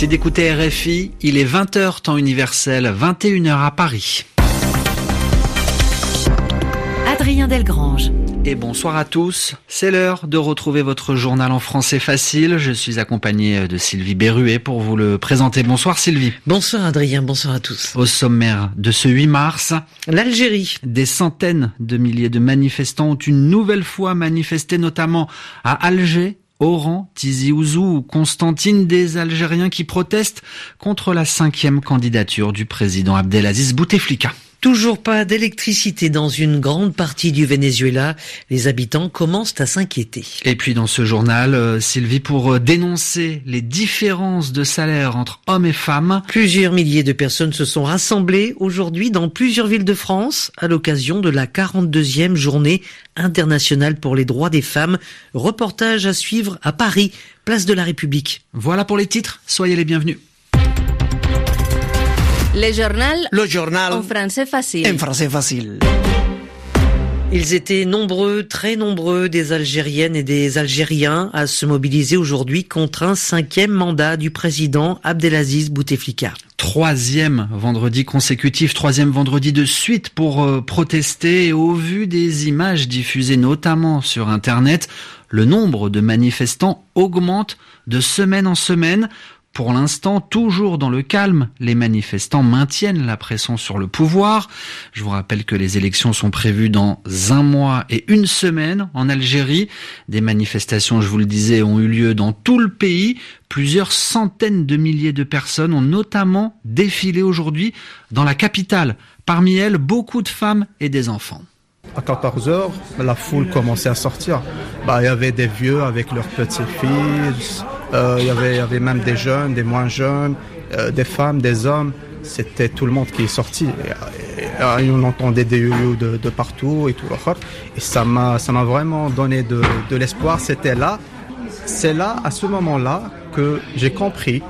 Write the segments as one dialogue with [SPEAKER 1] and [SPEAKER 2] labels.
[SPEAKER 1] Merci d'écouter RFI. Il est 20h temps universel, 21h à Paris.
[SPEAKER 2] Adrien Delgrange.
[SPEAKER 1] Et bonsoir à tous. C'est l'heure de retrouver votre journal en français facile. Je suis accompagné de Sylvie Berruet pour vous le présenter. Bonsoir Sylvie.
[SPEAKER 3] Bonsoir Adrien, bonsoir à tous.
[SPEAKER 1] Au sommaire de ce 8 mars,
[SPEAKER 3] l'Algérie.
[SPEAKER 1] Des centaines de milliers de manifestants ont une nouvelle fois manifesté notamment à Alger, Oran, Tizi Ouzou ou Constantine, des Algériens qui protestent contre la cinquième candidature du président Abdelaziz Bouteflika.
[SPEAKER 3] Toujours pas d'électricité dans une grande partie du Venezuela. Les habitants commencent à s'inquiéter.
[SPEAKER 1] Et puis dans ce journal, euh, Sylvie, pour euh, dénoncer les différences de salaire entre hommes et femmes.
[SPEAKER 3] Plusieurs milliers de personnes se sont rassemblées aujourd'hui dans plusieurs villes de France à l'occasion de la 42e journée internationale pour les droits des femmes. Reportage à suivre à Paris, place de la République.
[SPEAKER 1] Voilà pour les titres. Soyez les bienvenus.
[SPEAKER 2] Le journal.
[SPEAKER 4] Le journal.
[SPEAKER 2] En français facile.
[SPEAKER 4] En français facile.
[SPEAKER 3] Ils étaient nombreux, très nombreux, des Algériennes et des Algériens à se mobiliser aujourd'hui contre un cinquième mandat du président Abdelaziz Bouteflika.
[SPEAKER 1] Troisième vendredi consécutif, troisième vendredi de suite pour euh, protester. Et au vu des images diffusées notamment sur Internet, le nombre de manifestants augmente de semaine en semaine. Pour l'instant, toujours dans le calme, les manifestants maintiennent la pression sur le pouvoir. Je vous rappelle que les élections sont prévues dans un mois et une semaine en Algérie. Des manifestations, je vous le disais, ont eu lieu dans tout le pays. Plusieurs centaines de milliers de personnes ont notamment défilé aujourd'hui dans la capitale. Parmi elles, beaucoup de femmes et des enfants.
[SPEAKER 5] À 14 heures, la foule commençait à sortir. Bah, il y avait des vieux avec leurs petites Euh, il, y avait, y avait même des jeunes, des moins jeunes, euh, des femmes, des hommes. C'était tout le monde qui est sorti. Et, on entendait des youyou de, de, partout et tout. Et ça m'a, ça m'a vraiment donné de, de l'espoir. C'était là, c'est là, à ce moment-là, que j'ai compris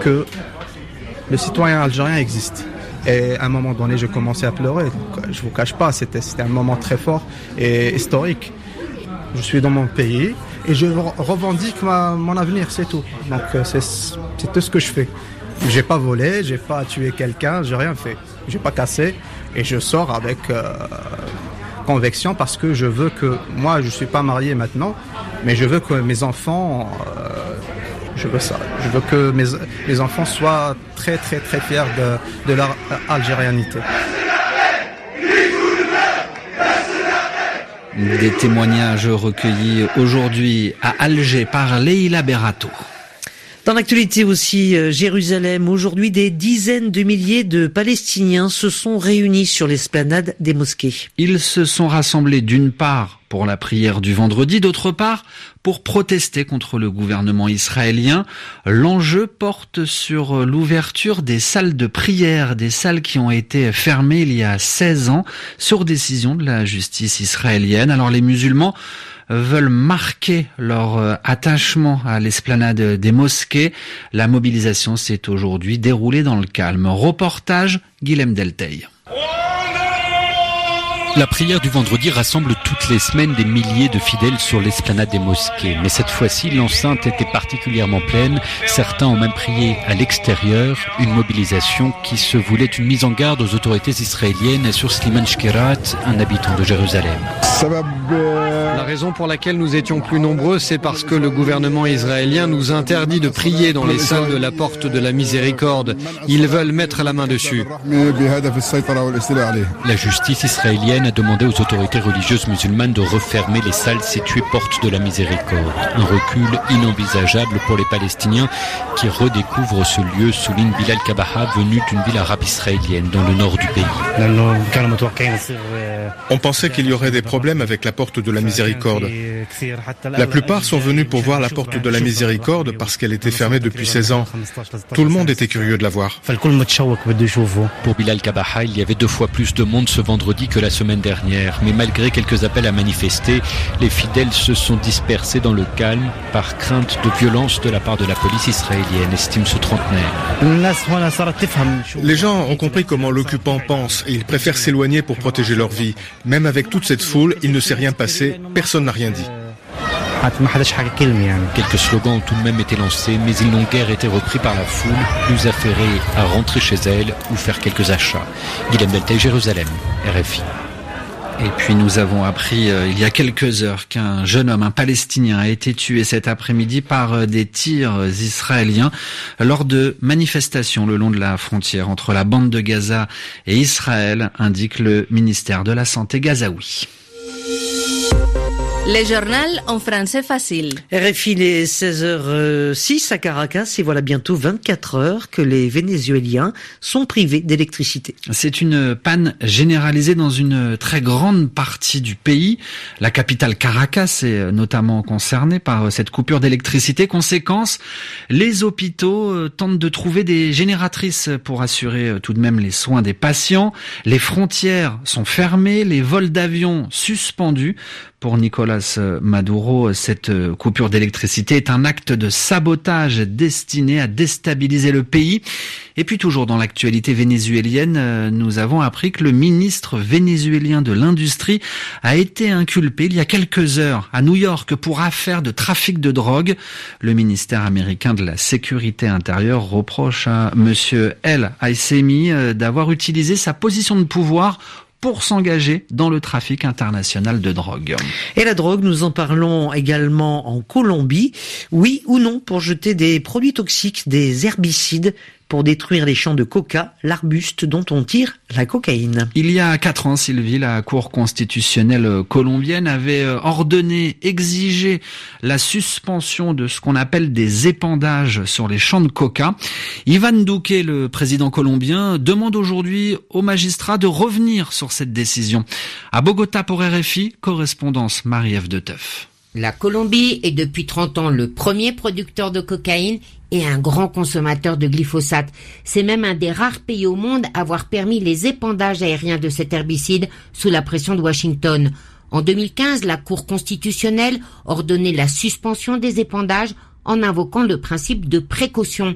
[SPEAKER 5] que le citoyen algérien existe. Et à un moment donné, j'ai commencé à pleurer. Je vous cache pas, c'était, c'était un moment très fort et historique. Je suis dans mon pays et je revendique mon avenir, c'est tout. Donc c'est, c'est tout ce que je fais. J'ai pas volé, j'ai pas tué quelqu'un, j'ai rien fait. J'ai pas cassé et je sors avec euh, conviction parce que je veux que moi, je suis pas marié maintenant, mais je veux que mes enfants euh, je veux ça. Je veux que mes, mes enfants soient très très très fiers de, de leur algérianité.
[SPEAKER 1] Des témoignages recueillis aujourd'hui à Alger par Leila Berato.
[SPEAKER 3] Dans l'actualité aussi, euh, Jérusalem, aujourd'hui des dizaines de milliers de Palestiniens se sont réunis sur l'esplanade des mosquées.
[SPEAKER 1] Ils se sont rassemblés d'une part pour la prière du vendredi, d'autre part pour protester contre le gouvernement israélien. L'enjeu porte sur l'ouverture des salles de prière, des salles qui ont été fermées il y a 16 ans sur décision de la justice israélienne. Alors les musulmans veulent marquer leur euh, attachement à l'esplanade des mosquées. La mobilisation s'est aujourd'hui déroulée dans le calme. Reportage Guilhem Delteil.
[SPEAKER 6] La prière du vendredi rassemble toutes les semaines des milliers de fidèles sur l'esplanade des mosquées. Mais cette fois-ci, l'enceinte était particulièrement pleine. Certains ont même prié à l'extérieur, une mobilisation qui se voulait une mise en garde aux autorités israéliennes sur Sliman Shkerat, un habitant de Jérusalem.
[SPEAKER 7] La raison pour laquelle nous étions plus nombreux, c'est parce que le gouvernement israélien nous interdit de prier dans les salles de la porte de la miséricorde. Ils veulent mettre la main dessus.
[SPEAKER 6] La justice israélienne a demandé aux autorités religieuses musulmanes de refermer les salles situées porte de la miséricorde. Un recul inenvisageable pour les Palestiniens qui redécouvrent ce lieu, souligne Bilal Kabaha, venu d'une ville arabe israélienne dans le nord du pays.
[SPEAKER 8] On pensait qu'il y aurait des problèmes avec la porte de la miséricorde. La plupart sont venus pour voir la porte de la miséricorde parce qu'elle était fermée depuis 16 ans. Tout le monde était curieux de la voir.
[SPEAKER 6] Pour Bilal Kabaha, il y avait deux fois plus de monde ce vendredi que la semaine dernière. Mais malgré quelques appels à manifester, les fidèles se sont dispersés dans le calme par crainte de violence de la part de la police israélienne, estime ce trentenaire.
[SPEAKER 8] Les gens ont compris comment l'occupant pense et ils préfèrent s'éloigner pour protéger leur vie. Même avec toute cette foule, il ne s'est rien passé, personne n'a rien dit.
[SPEAKER 6] Quelques slogans ont tout de même été lancés, mais ils n'ont guère été repris par la foule, plus affairée à rentrer chez elle ou faire quelques achats. Guillaume Beltay, Jérusalem, RFI.
[SPEAKER 1] Et puis nous avons appris euh, il y a quelques heures qu'un jeune homme, un Palestinien, a été tué cet après-midi par euh, des tirs israéliens lors de manifestations le long de la frontière entre la bande de Gaza et Israël, indique le ministère de la Santé gazaoui.
[SPEAKER 2] Le journal en français facile.
[SPEAKER 3] RFI, les 16h06 à Caracas et voilà bientôt 24 heures que les Vénézuéliens sont privés d'électricité.
[SPEAKER 1] C'est une panne généralisée dans une très grande partie du pays. La capitale Caracas est notamment concernée par cette coupure d'électricité. Conséquence, les hôpitaux euh, tentent de trouver des génératrices pour assurer euh, tout de même les soins des patients. Les frontières sont fermées, les vols d'avions suspendus. Pour Nicolas Maduro, cette coupure d'électricité est un acte de sabotage destiné à déstabiliser le pays. Et puis toujours dans l'actualité vénézuélienne, nous avons appris que le ministre vénézuélien de l'industrie a été inculpé il y a quelques heures à New York pour affaire de trafic de drogue. Le ministère américain de la sécurité intérieure reproche à monsieur El Haïsemi d'avoir utilisé sa position de pouvoir pour s'engager dans le trafic international de drogue.
[SPEAKER 3] Et la drogue, nous en parlons également en Colombie. Oui ou non pour jeter des produits toxiques, des herbicides pour détruire les champs de coca, l'arbuste dont on tire la cocaïne.
[SPEAKER 1] Il y a quatre ans, Sylvie, la Cour constitutionnelle colombienne avait ordonné, exigé la suspension de ce qu'on appelle des épandages sur les champs de coca. Ivan Duque, le président colombien, demande aujourd'hui aux magistrats de revenir sur cette décision. À Bogota pour RFI, correspondance Marie-Ève de Teuf.
[SPEAKER 4] La Colombie est depuis 30 ans le premier producteur de cocaïne et un grand consommateur de glyphosate. C'est même un des rares pays au monde à avoir permis les épandages aériens de cet herbicide sous la pression de Washington. En 2015, la Cour constitutionnelle ordonnait la suspension des épandages en invoquant le principe de précaution.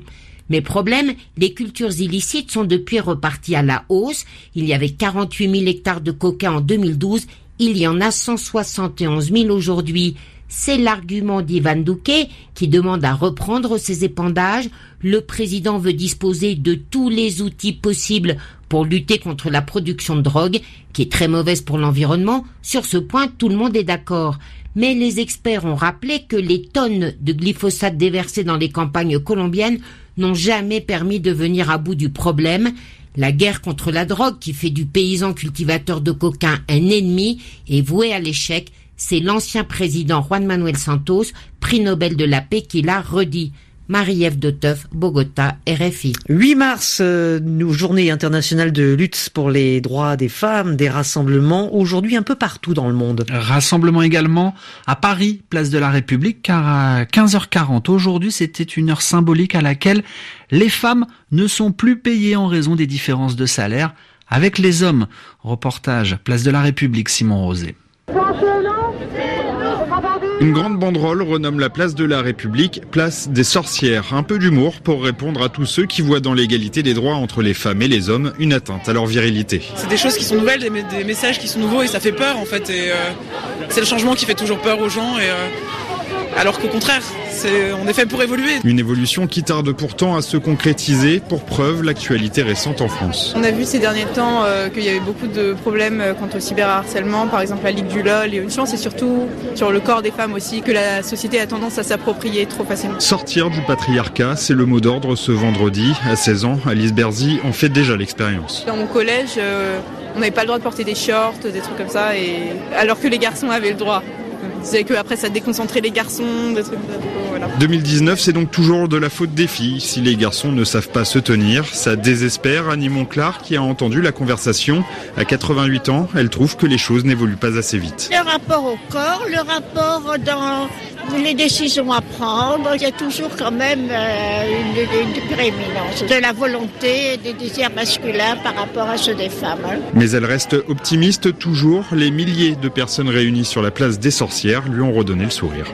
[SPEAKER 4] Mais problème, les cultures illicites sont depuis reparties à la hausse. Il y avait 48 000 hectares de coca en 2012 il y en a 171 000 aujourd'hui. C'est l'argument d'Ivan Duque qui demande à reprendre ces épandages. Le président veut disposer de tous les outils possibles pour lutter contre la production de drogue, qui est très mauvaise pour l'environnement. Sur ce point, tout le monde est d'accord. Mais les experts ont rappelé que les tonnes de glyphosate déversées dans les campagnes colombiennes n'ont jamais permis de venir à bout du problème. La guerre contre la drogue qui fait du paysan cultivateur de cocain un ennemi est vouée à l'échec. C'est l'ancien président Juan Manuel Santos, prix Nobel de la paix, qui l'a redit. Marie-Ève de Teuf, Bogota, RFI.
[SPEAKER 3] 8 mars, euh, journée internationale de lutte pour les droits des femmes, des rassemblements aujourd'hui un peu partout dans le monde.
[SPEAKER 1] Rassemblement également à Paris, place de la République, car à 15h40 aujourd'hui, c'était une heure symbolique à laquelle les femmes ne sont plus payées en raison des différences de salaire avec les hommes. Reportage, place de la République, Simon Rosé.
[SPEAKER 9] Une grande banderole renomme la place de la République place des sorcières. Un peu d'humour pour répondre à tous ceux qui voient dans l'égalité des droits entre les femmes et les hommes une atteinte à leur virilité.
[SPEAKER 10] C'est des choses qui sont nouvelles, des, messages qui sont nouveaux et ça fait peur en fait. Euh, c'est le changement qui fait toujours peur aux gens. Et, euh, alors qu'au contraire, on est fait pour évoluer.
[SPEAKER 9] Une évolution qui tarde pourtant à se concrétiser, pour preuve l'actualité récente en France.
[SPEAKER 11] On a vu ces derniers temps euh, qu'il y avait beaucoup de problèmes euh, quant au cyberharcèlement, par exemple la Ligue du LOL, et une chance, et surtout sur le corps des femmes aussi, que la société a tendance à s'approprier trop facilement.
[SPEAKER 9] Sortir du patriarcat, c'est le mot d'ordre ce vendredi. À 16 ans, Alice Berzi en fait déjà l'expérience.
[SPEAKER 11] Dans mon collège, euh, on n'avait pas le droit de porter des shorts, des trucs comme ça, et... alors que les garçons avaient le droit. C'est que après ça déconcentrait les garçons, des trucs
[SPEAKER 9] voilà. 2019, c'est donc toujours de la faute des filles. Si les garçons ne savent pas se tenir, ça désespère Annie Monclar qui a entendu la conversation. À 88 ans, elle trouve que les choses n'évoluent pas assez vite.
[SPEAKER 12] Le rapport au corps, le rapport dans les décisions à prendre, il y a toujours quand même euh, une, une, prééminence de la volonté et des désirs masculins par rapport à ceux des femmes. Hein.
[SPEAKER 9] Mais elle reste optimiste toujours. Les milliers de personnes réunies sur la place des sorcières lui ont redonné le sourire.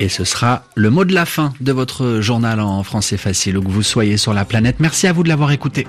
[SPEAKER 1] Et ce sera le mot de la fin de votre journal en français facile, où que vous soyez sur la planète. Merci à vous de l'avoir écouté.